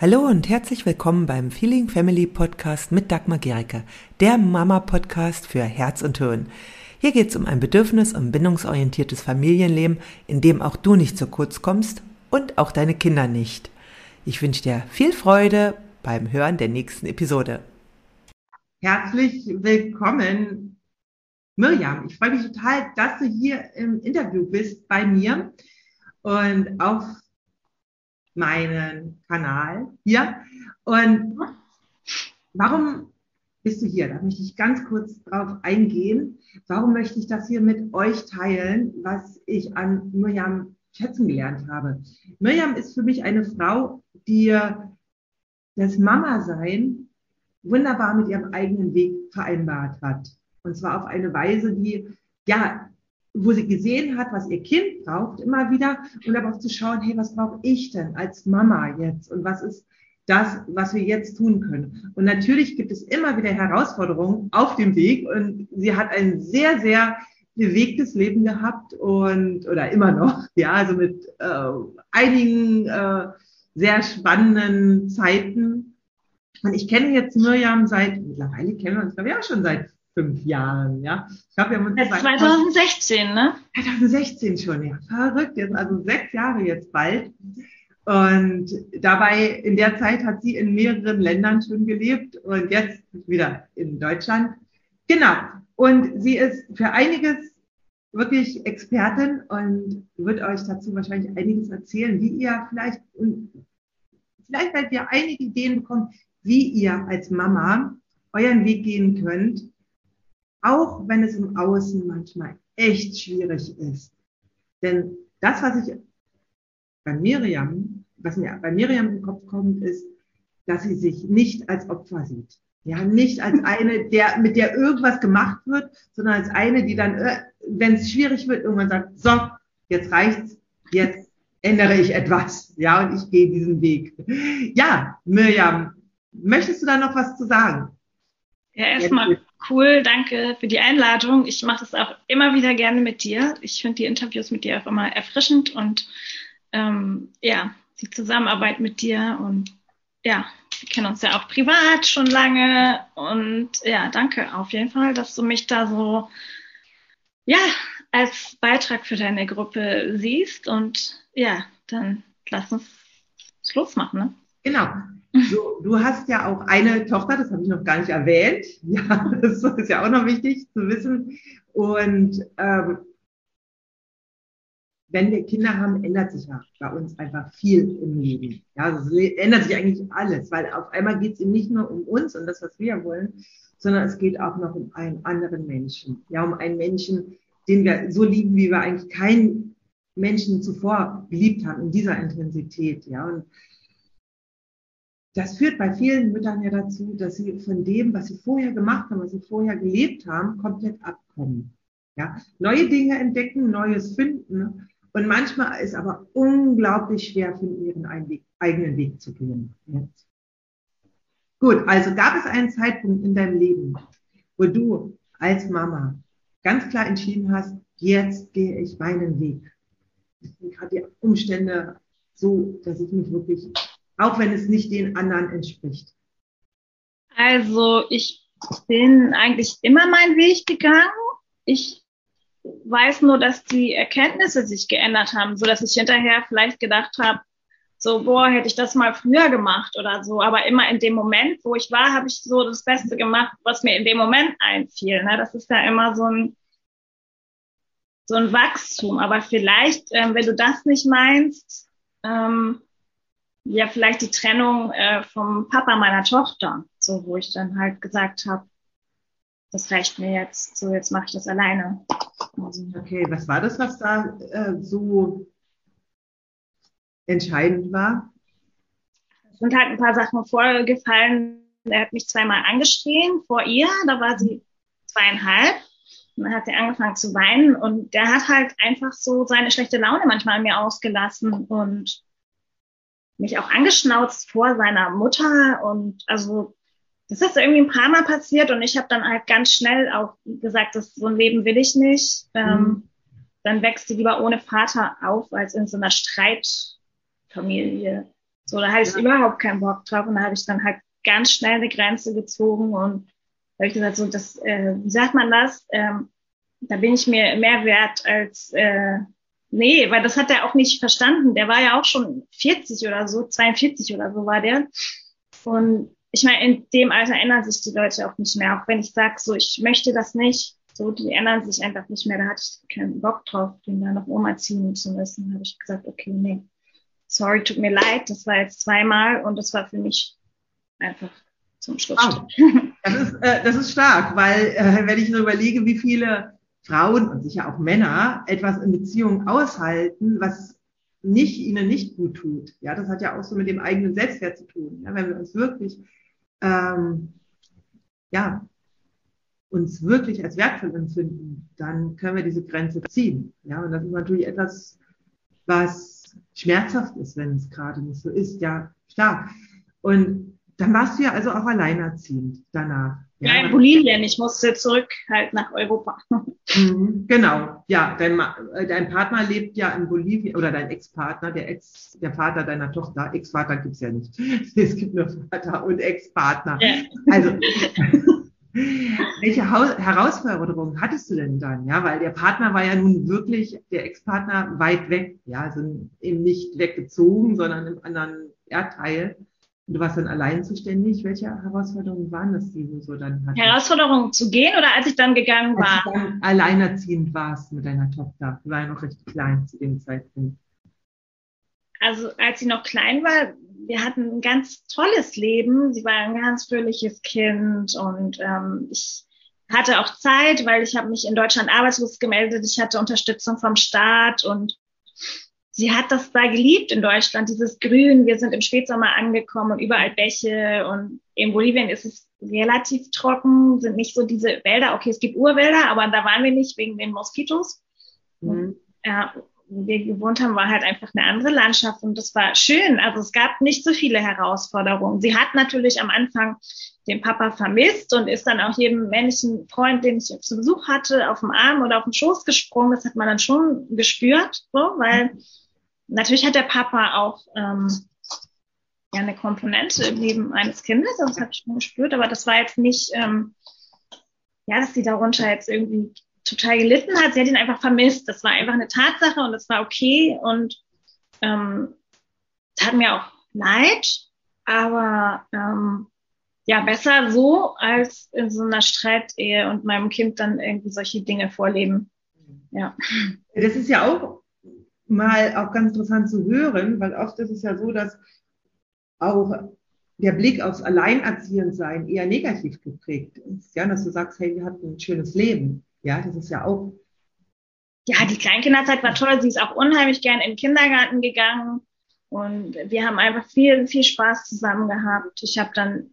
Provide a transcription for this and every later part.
Hallo und herzlich willkommen beim Feeling Family Podcast mit Dagmar Gericke, der Mama-Podcast für Herz und Hirn. Hier geht es um ein bedürfnis- und bindungsorientiertes Familienleben, in dem auch du nicht zu kurz kommst und auch deine Kinder nicht. Ich wünsche dir viel Freude beim Hören der nächsten Episode. Herzlich willkommen, Mirjam. Ich freue mich total, dass du hier im Interview bist bei mir und auf meinen Kanal hier. Und warum bist du hier? Da möchte ich ganz kurz drauf eingehen. Warum möchte ich das hier mit euch teilen, was ich an Mirjam schätzen gelernt habe? Mirjam ist für mich eine Frau, die das Mama-Sein wunderbar mit ihrem eigenen Weg vereinbart hat. Und zwar auf eine Weise, die ja wo sie gesehen hat, was ihr Kind braucht, immer wieder und aber auch zu schauen, hey, was brauche ich denn als Mama jetzt und was ist das, was wir jetzt tun können. Und natürlich gibt es immer wieder Herausforderungen auf dem Weg und sie hat ein sehr, sehr bewegtes Leben gehabt und oder immer noch, ja, also mit äh, einigen äh, sehr spannenden Zeiten. Und ich kenne jetzt Mirjam seit, mittlerweile kennen wir uns, glaube ich, auch schon seit fünf Jahren, ja. Ich glaube, wir haben uns 2016, ne? 2016 schon, ja. Verrückt, jetzt also sechs Jahre jetzt bald. Und dabei, in der Zeit hat sie in mehreren Ländern schon gelebt und jetzt wieder in Deutschland. Genau. Und sie ist für einiges wirklich Expertin und wird euch dazu wahrscheinlich einiges erzählen, wie ihr vielleicht, und vielleicht werdet ihr einige Ideen bekommen, wie ihr als Mama euren Weg gehen könnt, auch wenn es im Außen manchmal echt schwierig ist. Denn das, was ich bei Miriam, was mir bei Miriam im Kopf kommt, ist, dass sie sich nicht als Opfer sieht. Ja, nicht als eine, der, mit der irgendwas gemacht wird, sondern als eine, die dann, äh, wenn es schwierig wird, irgendwann sagt, so, jetzt reicht's, jetzt ändere ich etwas. Ja, und ich gehe diesen Weg. Ja, Miriam, möchtest du da noch was zu sagen? Ja, erstmal cool, danke für die Einladung. Ich mache das auch immer wieder gerne mit dir. Ich finde die Interviews mit dir auch immer erfrischend und ähm, ja, die Zusammenarbeit mit dir und ja, wir kennen uns ja auch privat schon lange und ja, danke auf jeden Fall, dass du mich da so ja als Beitrag für deine Gruppe siehst und ja, dann lass uns losmachen. Ne? Genau. So, du hast ja auch eine Tochter, das habe ich noch gar nicht erwähnt. Ja, das ist ja auch noch wichtig zu wissen. Und ähm, wenn wir Kinder haben, ändert sich ja bei uns einfach viel im Leben. Ja, also es ändert sich eigentlich alles, weil auf einmal geht es ihm nicht nur um uns und das, was wir wollen, sondern es geht auch noch um einen anderen Menschen. Ja, um einen Menschen, den wir so lieben, wie wir eigentlich keinen Menschen zuvor geliebt haben, in dieser Intensität. Ja, und das führt bei vielen Müttern ja dazu, dass sie von dem, was sie vorher gemacht haben, was sie vorher gelebt haben, komplett abkommen. Ja, neue Dinge entdecken, Neues finden. Und manchmal ist aber unglaublich schwer, finden, ihren eigenen Weg zu gehen. Jetzt. Gut, also gab es einen Zeitpunkt in deinem Leben, wo du als Mama ganz klar entschieden hast, jetzt gehe ich meinen Weg. Das sind gerade die Umstände so, dass ich mich wirklich auch wenn es nicht den anderen entspricht? Also ich bin eigentlich immer meinen Weg gegangen. Ich weiß nur, dass die Erkenntnisse sich geändert haben, so dass ich hinterher vielleicht gedacht habe, so, boah, hätte ich das mal früher gemacht oder so. Aber immer in dem Moment, wo ich war, habe ich so das Beste gemacht, was mir in dem Moment einfiel. Ne? Das ist ja immer so ein, so ein Wachstum. Aber vielleicht, ähm, wenn du das nicht meinst, ähm, ja vielleicht die Trennung äh, vom Papa meiner Tochter, so wo ich dann halt gesagt habe, das reicht mir jetzt, so jetzt mache ich das alleine. Also, okay, was war das, was da äh, so entscheidend war? Es sind halt ein paar Sachen vorgefallen. Er hat mich zweimal angeschrien vor ihr, da war sie zweieinhalb. Und dann hat sie angefangen zu weinen und der hat halt einfach so seine schlechte Laune manchmal an mir ausgelassen und mich auch angeschnauzt vor seiner Mutter und also das ist irgendwie ein paar Mal passiert und ich habe dann halt ganz schnell auch gesagt, dass so ein Leben will ich nicht. Ähm, mhm. Dann wächst sie lieber ohne Vater auf, als in so einer Streitfamilie So, da hatte ich ja. überhaupt keinen Bock drauf und da habe ich dann halt ganz schnell eine Grenze gezogen und habe ich gesagt, so das, äh, wie sagt man das? Ähm, da bin ich mir mehr wert als äh, nee, weil das hat er auch nicht verstanden. Der war ja auch schon 40 oder so, 42 oder so war der. Und ich meine, in dem Alter ändern sich die Leute auch nicht mehr. Auch wenn ich sage, so ich möchte das nicht, so die ändern sich einfach nicht mehr. Da hatte ich keinen Bock drauf, den da noch Oma ziehen zu müssen. Da habe ich gesagt, okay, nee, sorry, tut mir leid. Das war jetzt zweimal und das war für mich einfach zum Schluss. Oh, das, ist, äh, das ist stark, weil äh, wenn ich nur überlege, wie viele Frauen und sicher auch Männer etwas in Beziehungen aushalten, was nicht ihnen nicht gut tut. Ja, das hat ja auch so mit dem eigenen Selbstwert zu tun. Ja, wenn wir uns wirklich, ähm, ja, uns wirklich als wertvoll empfinden, dann können wir diese Grenze ziehen. Ja, und das ist natürlich etwas, was schmerzhaft ist, wenn es gerade nicht so ist. Ja, stark. Und dann warst du ja also auch alleinerziehend danach. Ja, ja in Bolivien. Ich musste zurück halt nach Europa. Mhm, genau. Ja, dein, äh, dein Partner lebt ja in Bolivien oder dein Ex-Partner, der Ex, der Vater deiner Tochter. Ex-Vater gibt's ja nicht. Es gibt nur Vater und Ex-Partner. Ja. Also, welche Herausforderungen hattest du denn dann? Ja, weil der Partner war ja nun wirklich, der Ex-Partner weit weg. Ja, also eben nicht weggezogen, sondern im anderen Erdteil. Du warst dann allein zuständig. Welche Herausforderungen waren das, die du so dann hattest? Herausforderungen zu gehen oder als ich dann gegangen war? Als du dann alleinerziehend warst mit deiner Tochter. Du war ja noch recht klein zu dem Zeitpunkt. Also als sie noch klein war, wir hatten ein ganz tolles Leben. Sie war ein ganz fröhliches Kind und ähm, ich hatte auch Zeit, weil ich habe mich in Deutschland arbeitslos gemeldet. Ich hatte Unterstützung vom Staat und sie hat das da geliebt in Deutschland, dieses Grün. Wir sind im Spätsommer angekommen und überall Bäche und in Bolivien ist es relativ trocken, sind nicht so diese Wälder. Okay, es gibt Urwälder, aber da waren wir nicht wegen den Moskitos. Mhm. Ja, wo wir gewohnt haben, war halt einfach eine andere Landschaft und das war schön. Also es gab nicht so viele Herausforderungen. Sie hat natürlich am Anfang den Papa vermisst und ist dann auch jedem männlichen Freund, den ich zu Besuch hatte, auf dem Arm oder auf den Schoß gesprungen. Das hat man dann schon gespürt, so, weil natürlich hat der Papa auch ähm, ja eine Komponente im Leben eines Kindes, das habe ich schon gespürt, aber das war jetzt nicht, ähm, ja, dass sie darunter jetzt irgendwie total gelitten hat. Sie hat ihn einfach vermisst. Das war einfach eine Tatsache und das war okay und ähm, tat mir auch leid, aber ähm, ja, besser so als in so einer Streitehe und meinem Kind dann irgendwie solche Dinge vorleben. Ja. Das ist ja auch mal auch ganz interessant zu hören, weil oft ist es ja so, dass auch der Blick aufs Alleinerziehendsein eher negativ geprägt ist. Ja, dass du sagst, hey, wir hatten ein schönes Leben. Ja, das ist ja auch. Ja, die Kleinkinderzeit war toll. Sie ist auch unheimlich gern in den Kindergarten gegangen. Und wir haben einfach viel, viel Spaß zusammen gehabt. Ich habe dann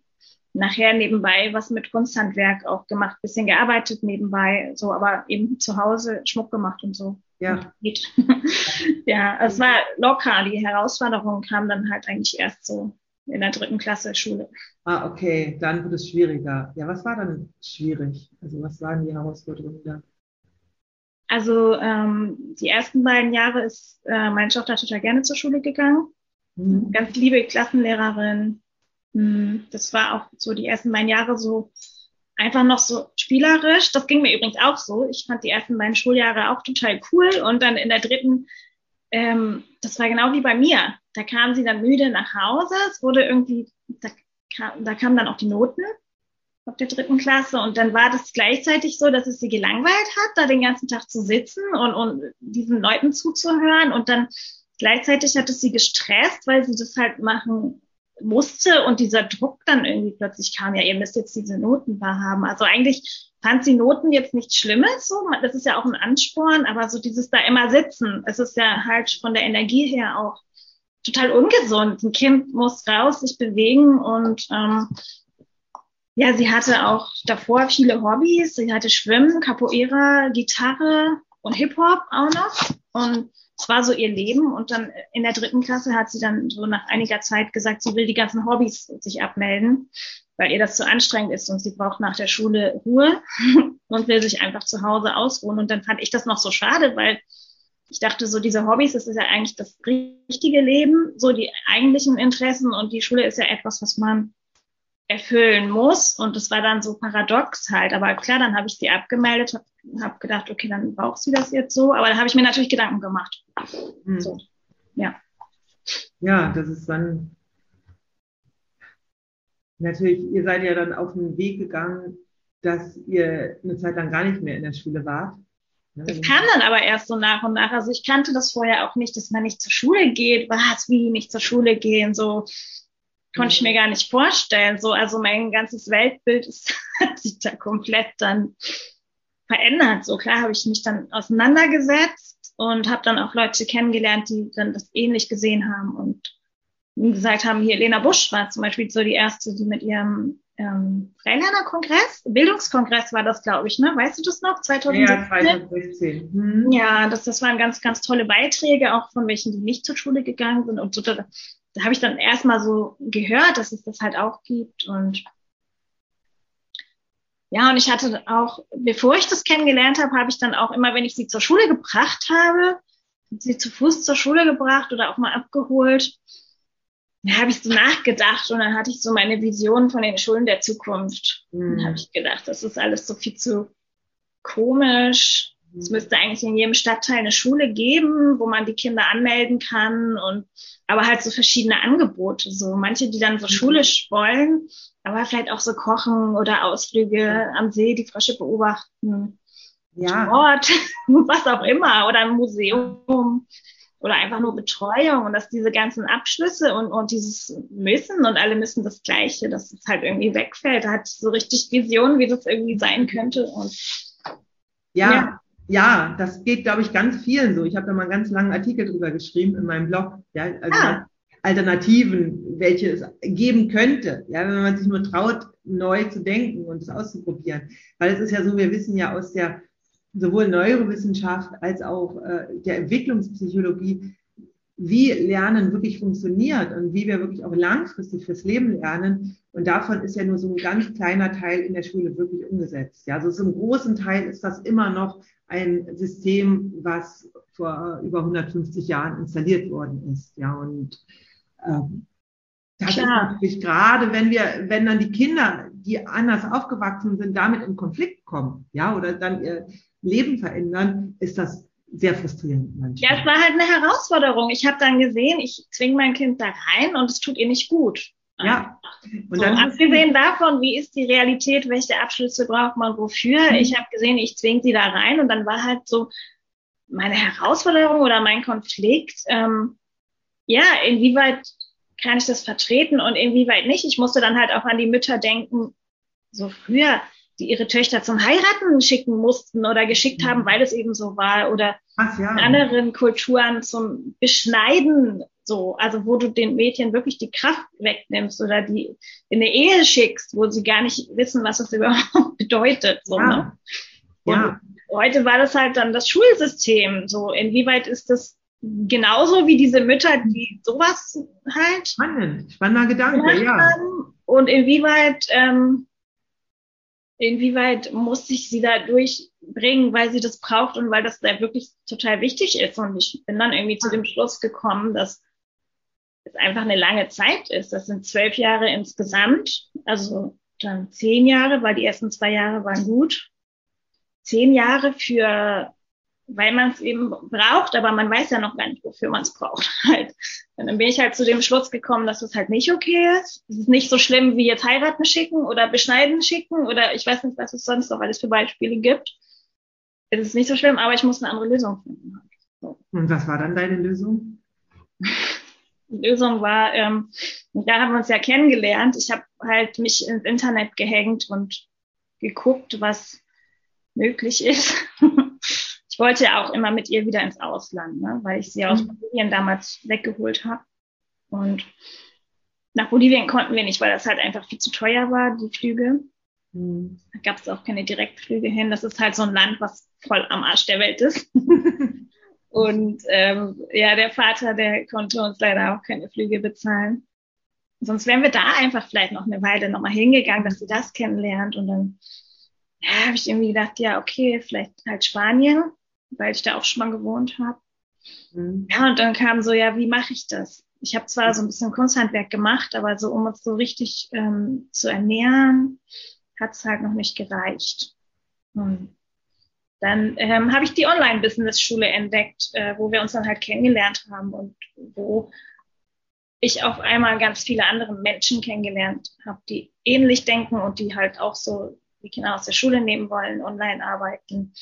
nachher nebenbei was mit Kunsthandwerk auch gemacht, bisschen gearbeitet nebenbei, so, aber eben zu Hause Schmuck gemacht und so. Ja. ja, es war locker. Die Herausforderungen kamen dann halt eigentlich erst so in der dritten Klasse Schule. Ah, okay, dann wird es schwieriger. Ja, was war dann schwierig? Also was waren die Herausforderungen da? Also ähm, die ersten beiden Jahre ist äh, meine Tochter total gerne zur Schule gegangen. Mhm. Ganz liebe Klassenlehrerin. Mhm. Das war auch so die ersten beiden Jahre so einfach noch so spielerisch. Das ging mir übrigens auch so. Ich fand die ersten beiden Schuljahre auch total cool. Und dann in der dritten, ähm, das war genau wie bei mir. Da kam sie dann müde nach Hause. Es wurde irgendwie, da, kam, da kamen dann auch die Noten auf der dritten Klasse. Und dann war das gleichzeitig so, dass es sie gelangweilt hat, da den ganzen Tag zu sitzen und, und diesen Leuten zuzuhören. Und dann gleichzeitig hat es sie gestresst, weil sie das halt machen musste und dieser Druck dann irgendwie plötzlich kam, ja, ihr müsst jetzt diese Noten haben. Also eigentlich fand sie Noten jetzt nichts Schlimmes, so, das ist ja auch ein Ansporn, aber so dieses da immer sitzen, es ist ja halt von der Energie her auch total ungesund. Ein Kind muss raus, sich bewegen und ähm, ja, sie hatte auch davor viele Hobbys. Sie hatte Schwimmen, Capoeira, Gitarre und Hip-Hop auch noch. Und es war so ihr Leben und dann in der dritten Klasse hat sie dann so nach einiger Zeit gesagt, sie will die ganzen Hobbys sich abmelden, weil ihr das zu anstrengend ist und sie braucht nach der Schule Ruhe und will sich einfach zu Hause ausruhen. Und dann fand ich das noch so schade, weil ich dachte so, diese Hobbys, das ist ja eigentlich das richtige Leben, so die eigentlichen Interessen und die Schule ist ja etwas, was man erfüllen muss. Und das war dann so paradox halt. Aber klar, dann habe ich sie abgemeldet, habe hab gedacht, okay, dann braucht sie das jetzt so. Aber da habe ich mir natürlich Gedanken gemacht. Mhm. So, ja. Ja, das ist dann natürlich, ihr seid ja dann auf den Weg gegangen, dass ihr eine Zeit lang gar nicht mehr in der Schule wart. Ne? Das kam dann aber erst so nach und nach. Also ich kannte das vorher auch nicht, dass man nicht zur Schule geht. Was, wie nicht zur Schule gehen? So konnte ich mir gar nicht vorstellen. So, also mein ganzes Weltbild ist, hat sich da komplett dann verändert. So klar habe ich mich dann auseinandergesetzt und habe dann auch Leute kennengelernt, die dann das ähnlich gesehen haben und gesagt haben, hier Lena Busch war zum Beispiel so die erste, die mit ihrem ähm, Freilerner-Kongress, Bildungskongress war das, glaube ich, ne? Weißt du das noch? 2016? Ja, 2016. Hm. Ja, das, das waren ganz, ganz tolle Beiträge, auch von welchen, die nicht zur Schule gegangen sind. Und so, da, habe ich dann erstmal so gehört, dass es das halt auch gibt. Und ja, und ich hatte auch, bevor ich das kennengelernt habe, habe ich dann auch immer, wenn ich sie zur Schule gebracht habe, sie zu Fuß zur Schule gebracht oder auch mal abgeholt, da habe ich so nachgedacht und dann hatte ich so meine Vision von den Schulen der Zukunft. Mhm. Dann habe ich gedacht, das ist alles so viel zu komisch. Es müsste eigentlich in jedem Stadtteil eine Schule geben, wo man die Kinder anmelden kann und aber halt so verschiedene Angebote. So manche, die dann so mhm. schulisch wollen, aber vielleicht auch so kochen oder Ausflüge am See, die Frösche beobachten. Ja. Sport, was auch immer, oder ein Museum oder einfach nur Betreuung und dass diese ganzen Abschlüsse und, und dieses Müssen und alle müssen das Gleiche, dass es halt irgendwie wegfällt. Da hat so richtig Vision, wie das irgendwie sein könnte und ja, ja, ja das geht, glaube ich, ganz vielen so. Ich habe da mal einen ganz langen Artikel drüber geschrieben in meinem Blog. Ja, also ah. Alternativen, welche es geben könnte, ja, wenn man sich nur traut, neu zu denken und es auszuprobieren. Weil es ist ja so, wir wissen ja aus der sowohl Neurowissenschaft als auch äh, der Entwicklungspsychologie, wie Lernen wirklich funktioniert und wie wir wirklich auch langfristig fürs Leben lernen. Und davon ist ja nur so ein ganz kleiner Teil in der Schule wirklich umgesetzt. Ja, also so im großen Teil ist das immer noch ein System, was vor über 150 Jahren installiert worden ist. Ja, und ähm, das Klar. ist natürlich gerade, wenn wir, wenn dann die Kinder, die anders aufgewachsen sind, damit in Konflikt kommen, ja, oder dann ihr Leben verändern, ist das sehr frustrierend manchmal. Ja, es war halt eine Herausforderung. Ich habe dann gesehen, ich zwinge mein Kind da rein und es tut ihr nicht gut. Ja. Und so, dann abgesehen davon, wie ist die Realität, welche Abschlüsse braucht man wofür? Mhm. Ich habe gesehen, ich zwinge sie da rein und dann war halt so meine Herausforderung oder mein Konflikt, ähm, ja, inwieweit kann ich das vertreten und inwieweit nicht? Ich musste dann halt auch an die Mütter denken, so früher, die ihre Töchter zum Heiraten schicken mussten oder geschickt haben, mhm. weil es eben so war oder Ach, ja. in anderen Kulturen zum Beschneiden so, also wo du den Mädchen wirklich die Kraft wegnimmst oder die in eine Ehe schickst, wo sie gar nicht wissen, was das überhaupt bedeutet. So, ja. Ne? ja. heute war das halt dann das Schulsystem. So, inwieweit ist das genauso wie diese Mütter, die sowas halt spannend, spannender Gedanke, ja. Und inwieweit ähm, inwieweit muss ich sie da durchbringen, weil sie das braucht und weil das da wirklich total wichtig ist. Und ich bin dann irgendwie zu dem Schluss gekommen, dass es einfach eine lange Zeit ist. Das sind zwölf Jahre insgesamt, also dann zehn Jahre, weil die ersten zwei Jahre waren gut. Zehn Jahre für weil man es eben braucht, aber man weiß ja noch gar nicht, wofür man es braucht. Halt. Und dann bin ich halt zu dem Schluss gekommen, dass es halt nicht okay ist. Es ist nicht so schlimm wie jetzt heiraten schicken oder beschneiden schicken oder ich weiß nicht, was es sonst noch alles für Beispiele gibt. Es ist nicht so schlimm, aber ich muss eine andere Lösung finden. So. Und was war dann deine Lösung? Die Lösung war, ähm, da haben wir uns ja kennengelernt. Ich habe halt mich ins Internet gehängt und geguckt, was möglich ist. ich wollte ja auch immer mit ihr wieder ins Ausland, ne, weil ich sie aus mhm. Bolivien damals weggeholt habe. Und nach Bolivien konnten wir nicht, weil das halt einfach viel zu teuer war, die Flüge. Mhm. Da gab es auch keine Direktflüge hin. Das ist halt so ein Land, was voll am Arsch der Welt ist. Und ähm, ja, der Vater, der konnte uns leider auch keine Flüge bezahlen. Sonst wären wir da einfach vielleicht noch eine Weile nochmal hingegangen, dass sie das kennenlernt. Und dann ja, habe ich irgendwie gedacht, ja, okay, vielleicht halt Spanien weil ich da auch schon mal gewohnt habe. Mhm. Ja, und dann kam so, ja, wie mache ich das? Ich habe zwar so ein bisschen Kunsthandwerk gemacht, aber so um uns so richtig ähm, zu ernähren, hat es halt noch nicht gereicht. Hm. Dann ähm, habe ich die Online-Business-Schule entdeckt, äh, wo wir uns dann halt kennengelernt haben und wo ich auf einmal ganz viele andere Menschen kennengelernt habe, die ähnlich denken und die halt auch so die Kinder aus der Schule nehmen wollen, online arbeiten.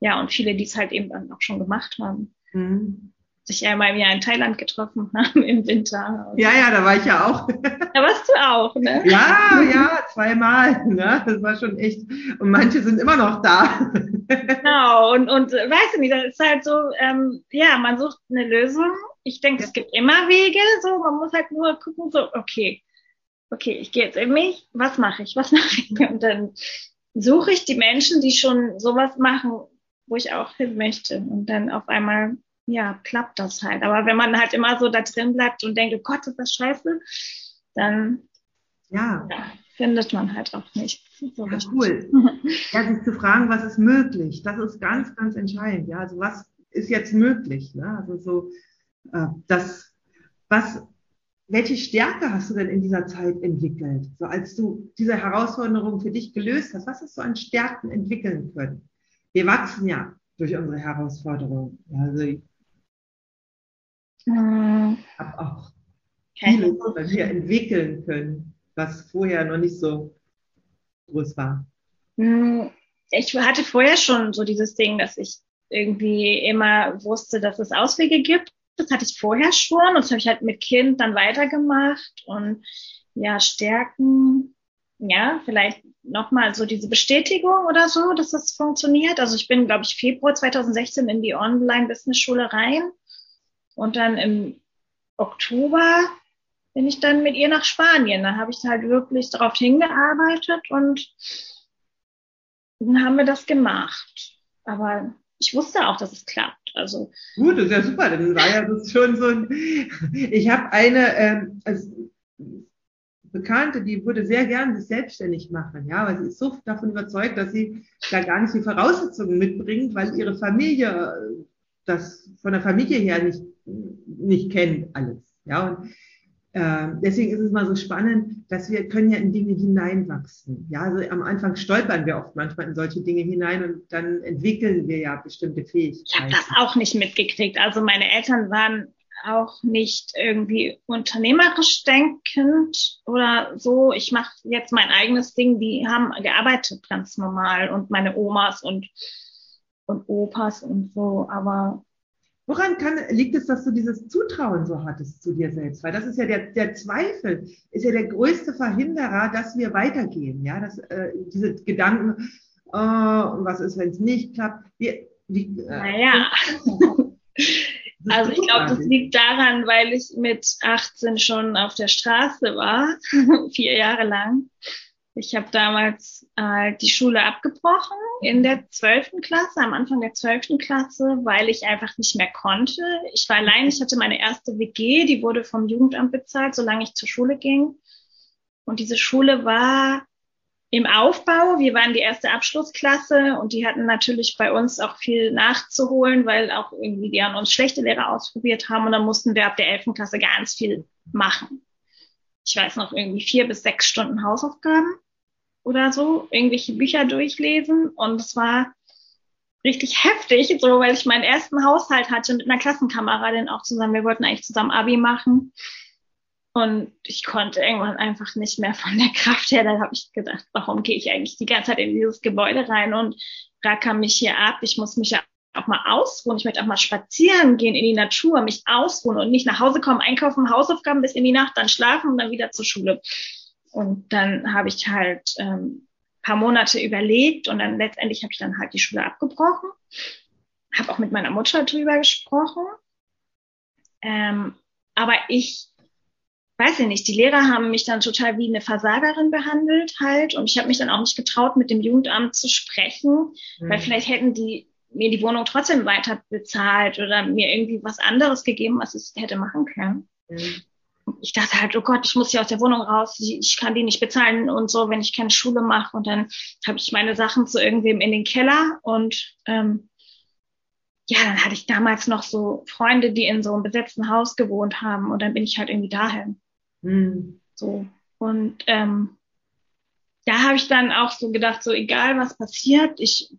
Ja, und viele, die es halt eben dann auch schon gemacht haben. Mhm sich einmal im Jahr in Thailand getroffen haben im Winter. Ja, ja, da war ich ja auch. Da warst du auch, ne? Ja, ja, zweimal. Ne? Das war schon echt. Und manche sind immer noch da. Genau, und, und weißt du nicht, das ist halt so, ähm, ja, man sucht eine Lösung. Ich denke, ja. es gibt immer Wege, so, man muss halt nur gucken, so, okay, okay, ich gehe jetzt in mich, was mache ich, was mache ich? Und dann suche ich die Menschen, die schon sowas machen, wo ich auch hin möchte. Und dann auf einmal ja, klappt das halt. Aber wenn man halt immer so da drin bleibt und denkt, oh Gott, ist das scheiße, dann ja. ja findet man halt auch nichts. So ja, cool. ja, sich zu fragen, was ist möglich, das ist ganz, ganz entscheidend. Ja, also was ist jetzt möglich? Ne? Also so, äh, das, was, welche Stärke hast du denn in dieser Zeit entwickelt? So als du diese Herausforderung für dich gelöst hast, was hast du an Stärken entwickeln können? Wir wachsen ja durch unsere Herausforderungen. Also hm. habe auch vieles bei mir entwickeln können, was vorher noch nicht so groß war. Hm, ich hatte vorher schon so dieses Ding, dass ich irgendwie immer wusste, dass es Auswege gibt. Das hatte ich vorher schon und das habe ich halt mit Kind dann weitergemacht und ja, Stärken, ja, vielleicht nochmal so diese Bestätigung oder so, dass das funktioniert. Also ich bin, glaube ich, Februar 2016 in die Online-Business-Schule rein und dann im Oktober bin ich dann mit ihr nach Spanien. Da habe ich halt wirklich darauf hingearbeitet und dann haben wir das gemacht. Aber ich wusste auch, dass es klappt. Also gut, das ist ja super. Dann war ja das schon so ein. Ich habe eine ähm, also Bekannte, die würde sehr gern sich selbstständig machen, ja, weil sie ist so davon überzeugt, dass sie da gar nicht die Voraussetzungen mitbringt, weil ihre Familie das von der Familie her nicht nicht kennt alles. Ja, und äh, deswegen ist es mal so spannend, dass wir können ja in Dinge hineinwachsen. Ja, also am Anfang stolpern wir oft manchmal in solche Dinge hinein und dann entwickeln wir ja bestimmte Fähigkeiten. Ich habe das auch nicht mitgekriegt. Also meine Eltern waren auch nicht irgendwie unternehmerisch denkend oder so. Ich mache jetzt mein eigenes Ding. Die haben gearbeitet ganz normal und meine Omas und und Opas und so. Aber Woran kann, liegt es, dass du dieses Zutrauen so hattest zu dir selbst? Weil das ist ja der, der Zweifel, ist ja der größte Verhinderer, dass wir weitergehen. Ja, dass äh, diese Gedanken, oh, was ist, wenn es nicht klappt? Wie, wie, äh, naja. Also ich glaube, das liegt daran, weil ich mit 18 schon auf der Straße war, vier Jahre lang. Ich habe damals äh, die Schule abgebrochen in der zwölften Klasse, am Anfang der zwölften Klasse, weil ich einfach nicht mehr konnte. Ich war allein, ich hatte meine erste WG, die wurde vom Jugendamt bezahlt, solange ich zur Schule ging. Und diese Schule war im Aufbau. Wir waren die erste Abschlussklasse und die hatten natürlich bei uns auch viel nachzuholen, weil auch irgendwie die an uns schlechte Lehrer ausprobiert haben und dann mussten wir ab der elften Klasse ganz viel machen ich weiß noch, irgendwie vier bis sechs Stunden Hausaufgaben oder so, irgendwelche Bücher durchlesen. Und es war richtig heftig, so, weil ich meinen ersten Haushalt hatte mit einer Klassenkameradin auch zusammen. Wir wollten eigentlich zusammen Abi machen. Und ich konnte irgendwann einfach nicht mehr von der Kraft her. Dann habe ich gedacht, warum gehe ich eigentlich die ganze Zeit in dieses Gebäude rein und racker mich hier ab? Ich muss mich ja auch mal ausruhen. Ich möchte auch mal spazieren gehen in die Natur, mich ausruhen und nicht nach Hause kommen, einkaufen, Hausaufgaben bis in die Nacht, dann schlafen und dann wieder zur Schule. Und dann habe ich halt ähm, paar Monate überlegt und dann letztendlich habe ich dann halt die Schule abgebrochen. Habe auch mit meiner Mutter drüber gesprochen. Ähm, aber ich weiß ich nicht, die Lehrer haben mich dann total wie eine Versagerin behandelt halt und ich habe mich dann auch nicht getraut, mit dem Jugendamt zu sprechen, mhm. weil vielleicht hätten die mir die Wohnung trotzdem weiter bezahlt oder mir irgendwie was anderes gegeben, was ich hätte machen können. Mhm. Ich dachte halt, oh Gott, ich muss hier aus der Wohnung raus, ich kann die nicht bezahlen und so, wenn ich keine Schule mache. Und dann habe ich meine Sachen zu irgendwem in den Keller und ähm, ja, dann hatte ich damals noch so Freunde, die in so einem besetzten Haus gewohnt haben und dann bin ich halt irgendwie dahin. Mhm. So. Und ähm, da habe ich dann auch so gedacht, so egal was passiert, ich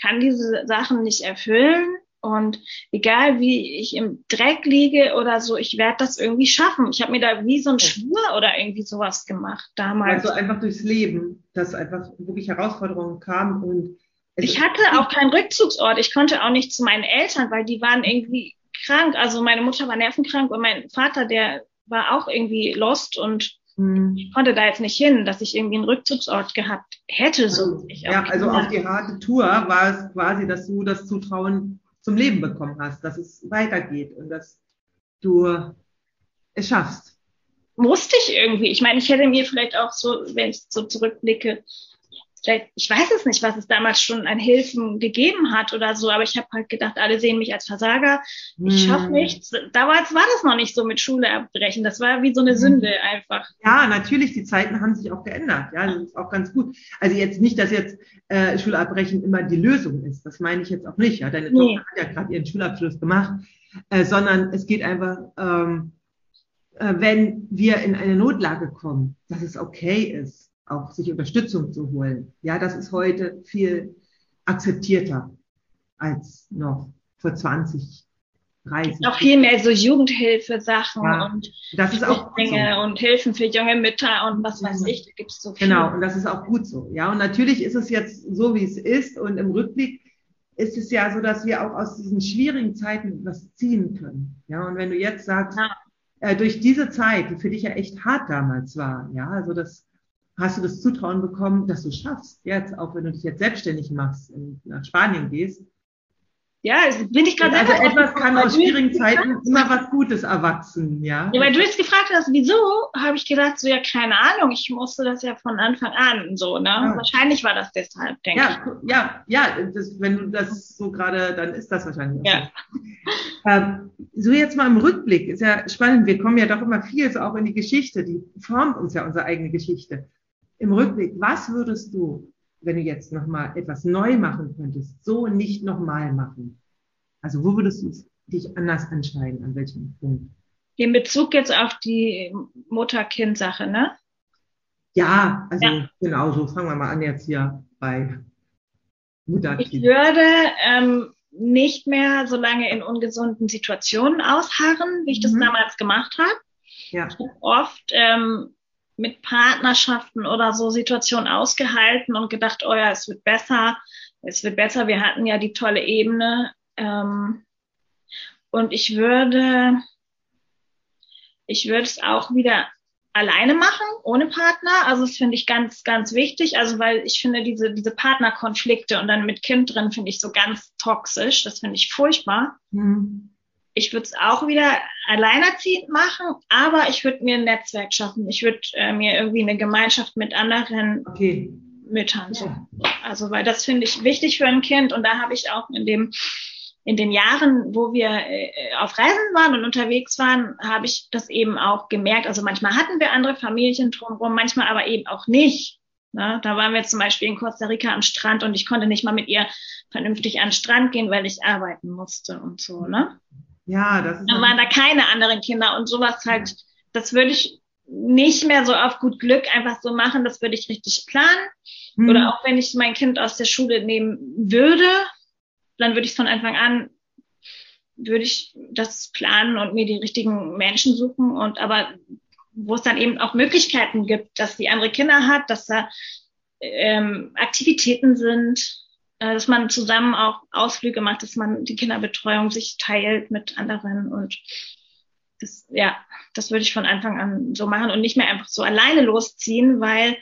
kann diese Sachen nicht erfüllen. Und egal wie ich im Dreck liege oder so, ich werde das irgendwie schaffen. Ich habe mir da wie so ein Schwur oder irgendwie sowas gemacht damals. Also einfach durchs Leben, dass einfach wirklich Herausforderungen kamen und ich hatte auch keinen Rückzugsort. Ich konnte auch nicht zu meinen Eltern, weil die waren irgendwie krank. Also meine Mutter war nervenkrank und mein Vater, der war auch irgendwie lost und hm. ich konnte da jetzt nicht hin, dass ich irgendwie einen Rückzugsort gehabt hätte. So also, ja, also auf die harte Tour war es quasi, dass du das Zutrauen zum Leben bekommen hast, dass es weitergeht und dass du es schaffst. Musste ich irgendwie. Ich meine, ich hätte mir vielleicht auch so, wenn ich so zurückblicke, vielleicht, ich weiß es nicht, was es damals schon an Hilfen gegeben hat oder so, aber ich habe halt gedacht, alle sehen mich als Versager, ich schaffe hm. nichts. Damals war das noch nicht so mit Schule abbrechen, das war wie so eine hm. Sünde einfach. Ja, natürlich, die Zeiten haben sich auch geändert, ja, das ist auch ganz gut. Also jetzt nicht, dass jetzt äh, Schulabbrechen immer die Lösung ist, das meine ich jetzt auch nicht, ja, deine nee. Tochter hat ja gerade ihren Schulabschluss gemacht, äh, sondern es geht einfach, ähm, äh, wenn wir in eine Notlage kommen, dass es okay ist auch sich Unterstützung zu holen. Ja, das ist heute viel akzeptierter als noch vor 20, 30. Auch viel mehr so Jugendhilfe-Sachen ja, und das ist auch Dinge so. und Hilfen für junge Mütter und was weiß ich, da gibt's so viel. Genau, und das ist auch gut so. Ja, und natürlich ist es jetzt so, wie es ist und im Rückblick ist es ja so, dass wir auch aus diesen schwierigen Zeiten was ziehen können. Ja, und wenn du jetzt sagst, ja. äh, durch diese Zeit, die für dich ja echt hart damals war, ja, also das hast du das Zutrauen bekommen, dass du schaffst, jetzt, auch wenn du dich jetzt selbstständig machst und nach Spanien gehst. Ja, also bin ich gerade. Also etwas kann aus schwierigen Zeiten immer was Gutes erwachsen, ja. Ja, weil du jetzt gefragt hast, wieso, habe ich gedacht, so ja, keine Ahnung, ich musste das ja von Anfang an so, ne? Ja. Wahrscheinlich war das deshalb, denke ja, ich. Ja, ja, das, wenn du das so gerade, dann ist das wahrscheinlich. Ja. Ähm, so jetzt mal im Rückblick, ist ja spannend, wir kommen ja doch immer viel so auch in die Geschichte, die formt uns ja unsere eigene Geschichte im Rückblick, was würdest du, wenn du jetzt nochmal etwas neu machen könntest, so nicht nochmal machen? Also wo würdest du dich anders entscheiden, an welchem Punkt? In Bezug jetzt auf die Mutter-Kind-Sache, ne? Ja, also ja. genau so. Fangen wir mal an jetzt hier bei Mutter-Kind. Ich würde ähm, nicht mehr so lange in ungesunden Situationen ausharren, wie ich das mhm. damals gemacht habe. Ja. Ich habe oft ähm, mit Partnerschaften oder so Situationen ausgehalten und gedacht, oh ja, es wird besser, es wird besser. Wir hatten ja die tolle Ebene. Ähm, und ich würde, ich würde es auch wieder alleine machen, ohne Partner. Also das finde ich ganz, ganz wichtig. Also weil ich finde diese, diese Partnerkonflikte und dann mit Kind drin finde ich so ganz toxisch. Das finde ich furchtbar. Mhm ich würde es auch wieder alleinerziehend machen, aber ich würde mir ein Netzwerk schaffen. Ich würde äh, mir irgendwie eine Gemeinschaft mit anderen okay. Müttern. So. Also, weil das finde ich wichtig für ein Kind. Und da habe ich auch in dem in den Jahren, wo wir äh, auf Reisen waren und unterwegs waren, habe ich das eben auch gemerkt. Also manchmal hatten wir andere Familien drumherum, manchmal aber eben auch nicht. Ne? Da waren wir zum Beispiel in Costa Rica am Strand und ich konnte nicht mal mit ihr vernünftig an den Strand gehen, weil ich arbeiten musste und so. Ne? Ja, das ist. Dann waren da keine anderen Kinder und sowas halt, das würde ich nicht mehr so auf gut Glück einfach so machen, das würde ich richtig planen. Hm. Oder auch wenn ich mein Kind aus der Schule nehmen würde, dann würde ich von Anfang an, würde ich das planen und mir die richtigen Menschen suchen und aber wo es dann eben auch Möglichkeiten gibt, dass die andere Kinder hat, dass da ähm, Aktivitäten sind, äh, dass man zusammen auch Ausflüge macht, dass man die Kinderbetreuung sich teilt mit anderen und das, ja, das würde ich von Anfang an so machen und nicht mehr einfach so alleine losziehen, weil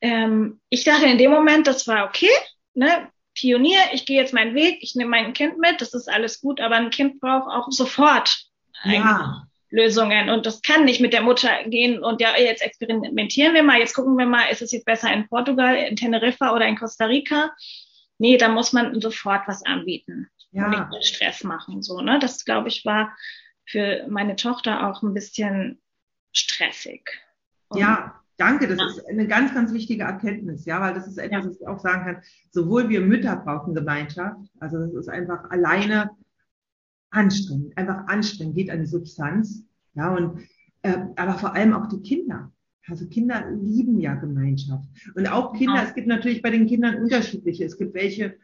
ähm, ich dachte in dem Moment, das war okay, ne? Pionier, ich gehe jetzt meinen Weg, ich nehme mein Kind mit, das ist alles gut, aber ein Kind braucht auch sofort ja. Lösungen und das kann nicht mit der Mutter gehen und ja, jetzt experimentieren wir mal, jetzt gucken wir mal, ist es jetzt besser in Portugal, in Teneriffa oder in Costa Rica? Nee, da muss man sofort was anbieten ja. und nicht Stress machen, so, ne? Das, glaube ich, war für meine Tochter auch ein bisschen stressig. Und ja, Danke, das ja. ist eine ganz, ganz wichtige Erkenntnis, ja, weil das ist etwas, was ich auch sagen kann. Sowohl wir Mütter brauchen Gemeinschaft, also das ist einfach alleine anstrengend, einfach anstrengend, geht an die Substanz, ja, und äh, aber vor allem auch die Kinder. Also Kinder lieben ja Gemeinschaft. Und auch Kinder, ja. es gibt natürlich bei den Kindern unterschiedliche. Es gibt welche,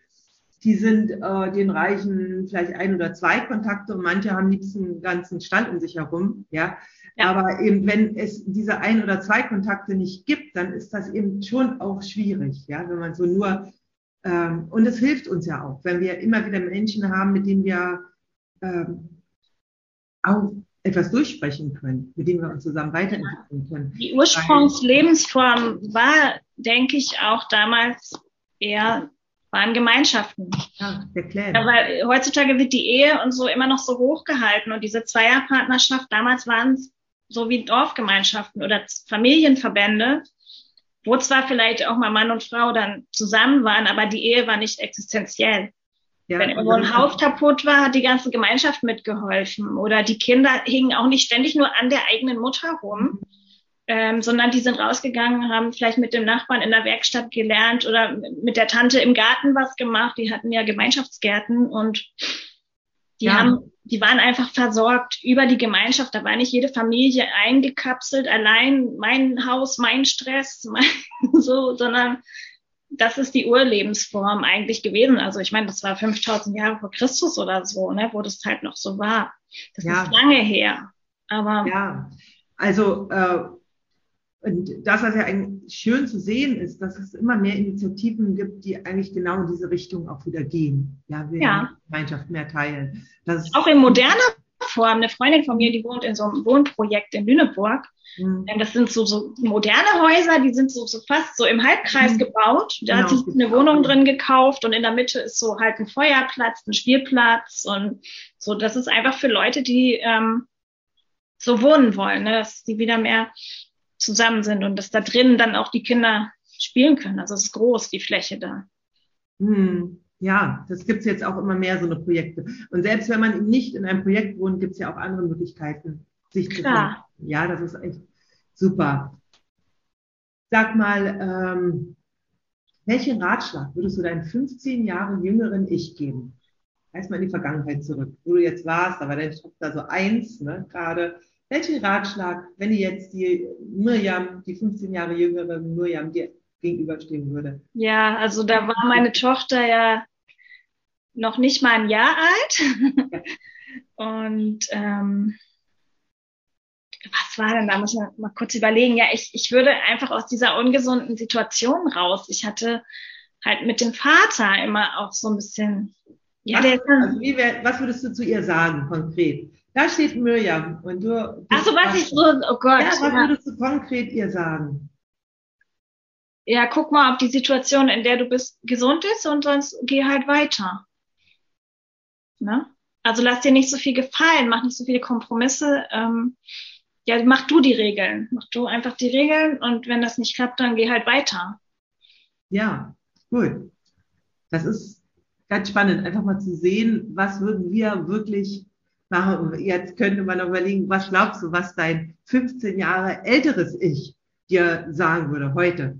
die sind, äh, den reichen vielleicht ein oder zwei Kontakte und manche haben liebsten einen ganzen Stand um sich herum, ja? ja. Aber eben, wenn es diese ein oder zwei Kontakte nicht gibt, dann ist das eben schon auch schwierig, ja, wenn man so nur, ähm, und es hilft uns ja auch, wenn wir immer wieder Menschen haben, mit denen wir ähm, auch etwas durchsprechen können, mit denen wir uns zusammen weiterentwickeln können. Die Ursprungslebensform war, denke ich, auch damals eher waren Gemeinschaften. Ja, der Clan. Aber heutzutage wird die Ehe und so immer noch so hochgehalten und diese Zweierpartnerschaft, damals waren es so wie Dorfgemeinschaften oder Familienverbände, wo zwar vielleicht auch mal Mann und Frau dann zusammen waren, aber die Ehe war nicht existenziell. Ja, Wenn irgendwo ein Haus kaputt war, hat die ganze Gemeinschaft mitgeholfen. Oder die Kinder hingen auch nicht ständig nur an der eigenen Mutter rum, mhm ähm, sondern die sind rausgegangen, haben vielleicht mit dem Nachbarn in der Werkstatt gelernt oder mit der Tante im Garten was gemacht. Die hatten ja Gemeinschaftsgärten und die ja. haben, die waren einfach versorgt über die Gemeinschaft. Da war nicht jede Familie eingekapselt, allein mein Haus, mein Stress, mein, so, sondern das ist die Urlebensform eigentlich gewesen. Also ich meine, das war 5000 Jahre vor Christus oder so, ne, wo das halt noch so war. Das ja. ist lange her. Aber ja, also äh, und das, was ja eigentlich schön zu sehen ist, dass es immer mehr Initiativen gibt, die eigentlich genau in diese Richtung auch wieder gehen. Ja, wir ja. Gemeinschaft mehr teilen. Das auch in moderner Form. Eine Freundin von mir, die wohnt in so einem Wohnprojekt in Lüneburg. Mhm. Das sind so, so moderne Häuser, die sind so, so fast so im Halbkreis mhm. gebaut. Da genau. hat sie eine Wohnung drin gekauft und in der Mitte ist so halt ein Feuerplatz, ein Spielplatz und so. Das ist einfach für Leute, die ähm, so wohnen wollen, ne? dass die wieder mehr zusammen sind und dass da drinnen dann auch die Kinder spielen können. Also es ist groß, die Fläche da. Hm. Ja, das gibt's jetzt auch immer mehr, so eine Projekte. Und selbst wenn man nicht in einem Projekt wohnt, gibt's ja auch andere Möglichkeiten, sich Klar. zu finden. Ja, das ist echt super. Sag mal, ähm, welchen Ratschlag würdest du deinem 15 Jahre jüngeren Ich geben? Erstmal in die Vergangenheit zurück, wo du jetzt warst, da war deine Tochter so eins, ne, gerade. Welchen Ratschlag, wenn ihr jetzt die Mirjam, die 15 Jahre jüngere Mirjam, dir gegenüberstehen würde? Ja, also da war meine Tochter ja noch nicht mal ein Jahr alt. Und ähm, was war denn da? Muss man mal kurz überlegen. Ja, ich, ich würde einfach aus dieser ungesunden Situation raus. Ich hatte halt mit dem Vater immer auch so ein bisschen. Ja, was, der also wie wär, was würdest du zu ihr sagen konkret? Da steht Mirjam und du. Achso, was ich so, oh Gott. Ja, was ja. würdest du konkret ihr sagen? Ja, guck mal, ob die Situation, in der du bist, gesund ist und sonst geh halt weiter. Ne? Also lass dir nicht so viel gefallen, mach nicht so viele Kompromisse. Ähm, ja, mach du die Regeln. Mach du einfach die Regeln und wenn das nicht klappt, dann geh halt weiter. Ja, gut. Das ist ganz spannend, einfach mal zu sehen, was würden wir wirklich Jetzt könnte man überlegen, was glaubst du, was dein 15 Jahre älteres Ich dir sagen würde heute?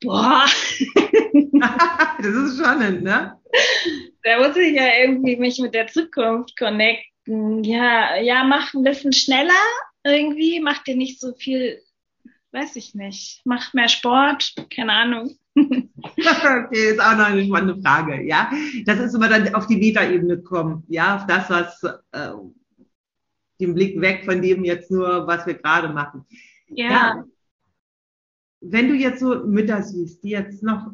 Boah. das ist spannend, ne? Da muss ich ja irgendwie mich mit der Zukunft connecten. Ja, ja, mach ein bisschen schneller irgendwie, mach dir nicht so viel, weiß ich nicht, mach mehr Sport, keine Ahnung. okay, ist auch noch eine spannende Frage, ja. Das ist immer dann auf die Metaebene kommen, ja, auf das, was äh, den Blick weg von dem jetzt nur, was wir gerade machen. Ja. ja. Wenn du jetzt so Mütter siehst, die jetzt noch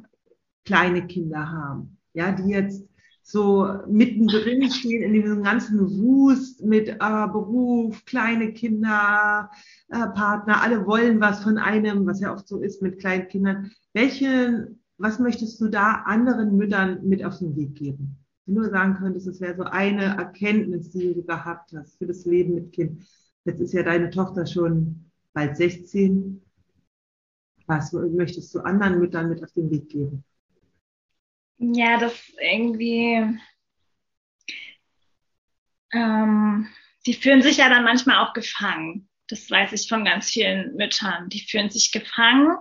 kleine Kinder haben, ja, die jetzt so mittendrin stehen in diesem ganzen Wust mit äh, Beruf, kleine Kinder, äh, Partner, alle wollen was von einem, was ja oft so ist mit kleinen Kindern. Welche, was möchtest du da anderen Müttern mit auf den Weg geben? Wenn du sagen könntest, es wäre so eine Erkenntnis, die du gehabt hast für das Leben mit Kind. Jetzt ist ja deine Tochter schon bald 16. Was möchtest du anderen Müttern mit auf den Weg geben? Ja, das irgendwie, ähm, die fühlen sich ja dann manchmal auch gefangen. Das weiß ich von ganz vielen Müttern. Die fühlen sich gefangen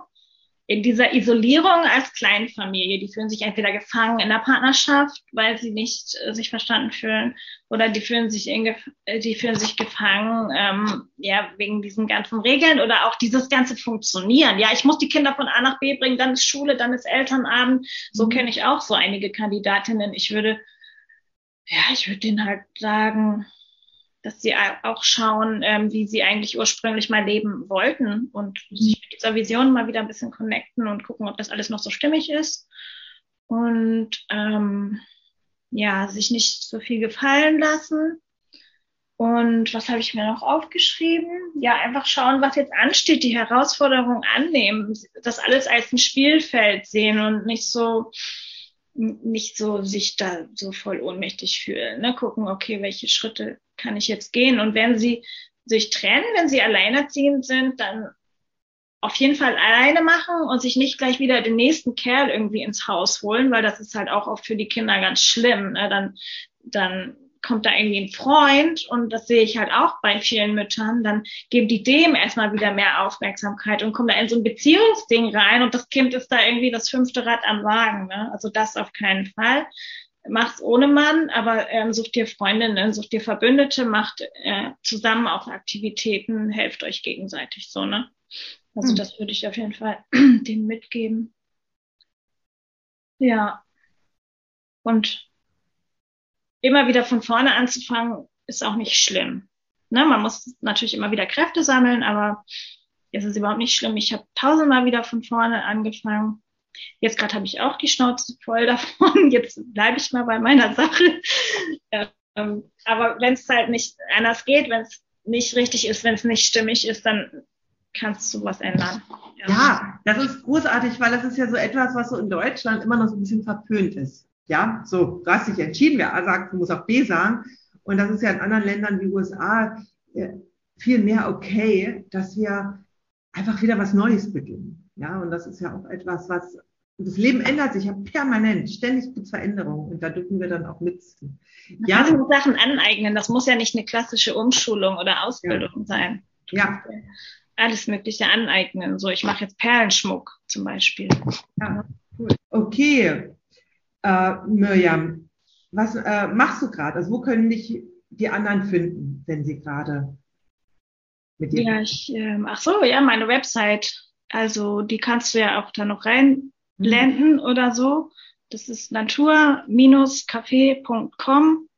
in dieser Isolierung als Kleinfamilie. Die fühlen sich entweder gefangen in der Partnerschaft, weil sie nicht äh, sich verstanden fühlen, oder die fühlen sich, in, äh, die fühlen sich gefangen, ähm, ja, wegen diesen ganzen Regeln oder auch dieses ganze Funktionieren. Ja, ich muss die Kinder von A nach B bringen, dann ist Schule, dann ist Elternabend. So mhm. kenne ich auch so einige Kandidatinnen. Ich würde, ja, ich würde denen halt sagen, dass sie auch schauen, ähm, wie sie eigentlich ursprünglich mal leben wollten und sich mit dieser Vision mal wieder ein bisschen connecten und gucken, ob das alles noch so stimmig ist. Und ähm, ja, sich nicht so viel gefallen lassen. Und was habe ich mir noch aufgeschrieben? Ja, einfach schauen, was jetzt ansteht, die Herausforderung annehmen, das alles als ein Spielfeld sehen und nicht so, nicht so sich da so voll ohnmächtig fühlen. Ne? Gucken, okay, welche Schritte kann ich jetzt gehen? Und wenn sie sich trennen, wenn sie alleinerziehend sind, dann auf jeden Fall alleine machen und sich nicht gleich wieder den nächsten Kerl irgendwie ins Haus holen, weil das ist halt auch oft für die Kinder ganz schlimm. Ne? Dann, dann kommt da irgendwie ein Freund und das sehe ich halt auch bei vielen Müttern, dann geben die dem erstmal wieder mehr Aufmerksamkeit und kommen da in so ein Beziehungsding rein und das Kind ist da irgendwie das fünfte Rad am Wagen. Ne? Also das auf keinen Fall. Mach's ohne Mann, aber ähm, sucht dir Freundinnen, sucht dir Verbündete, macht äh, zusammen auch Aktivitäten, helft euch gegenseitig so, ne? Also hm. das würde ich auf jeden Fall denen mitgeben. Ja. Und immer wieder von vorne anzufangen, ist auch nicht schlimm. Ne, man muss natürlich immer wieder Kräfte sammeln, aber es ist überhaupt nicht schlimm. Ich habe tausendmal wieder von vorne angefangen. Jetzt gerade habe ich auch die Schnauze voll davon. Jetzt bleibe ich mal bei meiner Sache. Ähm, aber wenn es halt nicht anders geht, wenn es nicht richtig ist, wenn es nicht stimmig ist, dann kannst du was ändern. Ja. ja, das ist großartig, weil das ist ja so etwas, was so in Deutschland immer noch so ein bisschen verpönt ist. Ja, so, du hast dich entschieden, wer A sagt, du musst auch B sagen. Und das ist ja in anderen Ländern wie USA äh, viel mehr okay, dass wir einfach wieder was Neues beginnen. Ja, und das ist ja auch etwas, was das Leben ändert sich ja permanent, ständig gibt es Veränderungen und da dürfen wir dann auch mitziehen. Ja, Sachen aneignen, das muss ja nicht eine klassische Umschulung oder Ausbildung ja. sein. Ja. Alles Mögliche aneignen. So, ich mache jetzt Perlenschmuck zum Beispiel. Ja, cool. Okay, äh, Mirjam, was äh, machst du gerade? Also wo können dich die anderen finden, wenn sie gerade mit dir? Ja, ich, äh, ach so, ja, meine Website. Also die kannst du ja auch da noch reinblenden mhm. oder so. Das ist natur-café.com.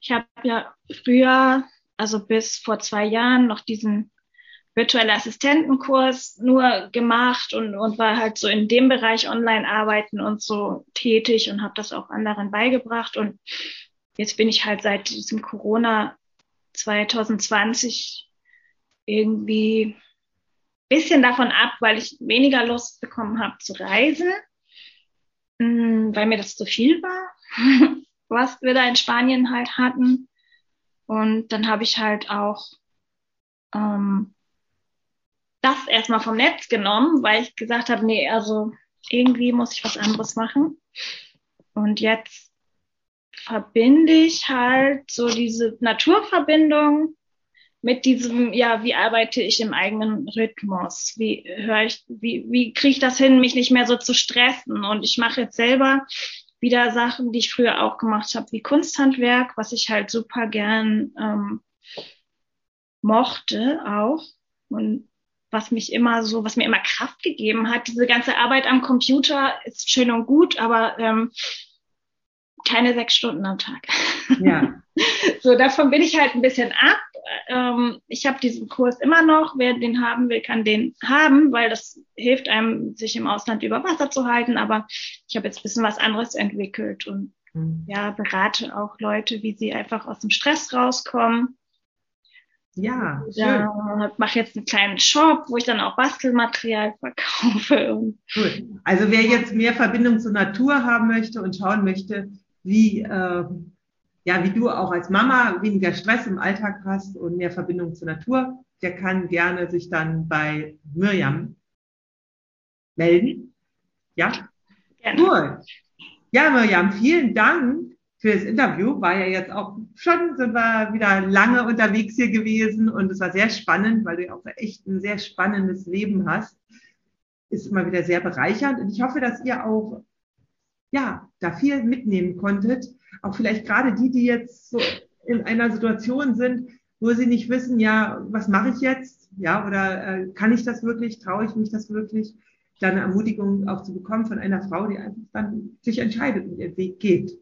Ich habe ja früher, also bis vor zwei Jahren, noch diesen virtuelle Assistentenkurs nur gemacht und, und war halt so in dem Bereich Online-Arbeiten und so tätig und habe das auch anderen beigebracht. Und jetzt bin ich halt seit diesem Corona 2020 irgendwie bisschen davon ab, weil ich weniger Lust bekommen habe zu reisen, mm, weil mir das zu viel war, was wir da in Spanien halt hatten. Und dann habe ich halt auch ähm, das erstmal vom Netz genommen, weil ich gesagt habe, nee, also irgendwie muss ich was anderes machen. Und jetzt verbinde ich halt so diese Naturverbindung mit diesem, ja, wie arbeite ich im eigenen Rhythmus? Wie höre ich, wie, wie kriege ich das hin, mich nicht mehr so zu stressen? Und ich mache jetzt selber wieder Sachen, die ich früher auch gemacht habe, wie Kunsthandwerk, was ich halt super gern ähm, mochte auch. Und was mich immer so, was mir immer Kraft gegeben hat. Diese ganze Arbeit am Computer ist schön und gut, aber ähm, keine sechs Stunden am Tag. Ja. so, davon bin ich halt ein bisschen ab. Ähm, ich habe diesen Kurs immer noch. Wer den haben will, kann den haben, weil das hilft einem, sich im Ausland über Wasser zu halten. Aber ich habe jetzt ein bisschen was anderes entwickelt und mhm. ja, berate auch Leute, wie sie einfach aus dem Stress rauskommen ja, ja mache jetzt einen kleinen Shop, wo ich dann auch Bastelmaterial verkaufe. Cool. Also wer jetzt mehr Verbindung zur Natur haben möchte und schauen möchte, wie, äh, ja, wie du auch als Mama weniger Stress im Alltag hast und mehr Verbindung zur Natur, der kann gerne sich dann bei Mirjam melden. Ja? Gerne. Cool. Ja, Mirjam, vielen Dank für das Interview. War ja jetzt auch schon, sind wir wieder lange unterwegs hier gewesen und es war sehr spannend, weil du ja auch echt ein sehr spannendes Leben hast. Ist immer wieder sehr bereichernd und ich hoffe, dass ihr auch ja, da viel mitnehmen konntet. Auch vielleicht gerade die, die jetzt so in einer Situation sind, wo sie nicht wissen, ja, was mache ich jetzt? Ja, oder äh, kann ich das wirklich? Traue ich mich das wirklich? Da eine Ermutigung auch zu bekommen von einer Frau, die einfach dann sich entscheidet und ihren Weg geht.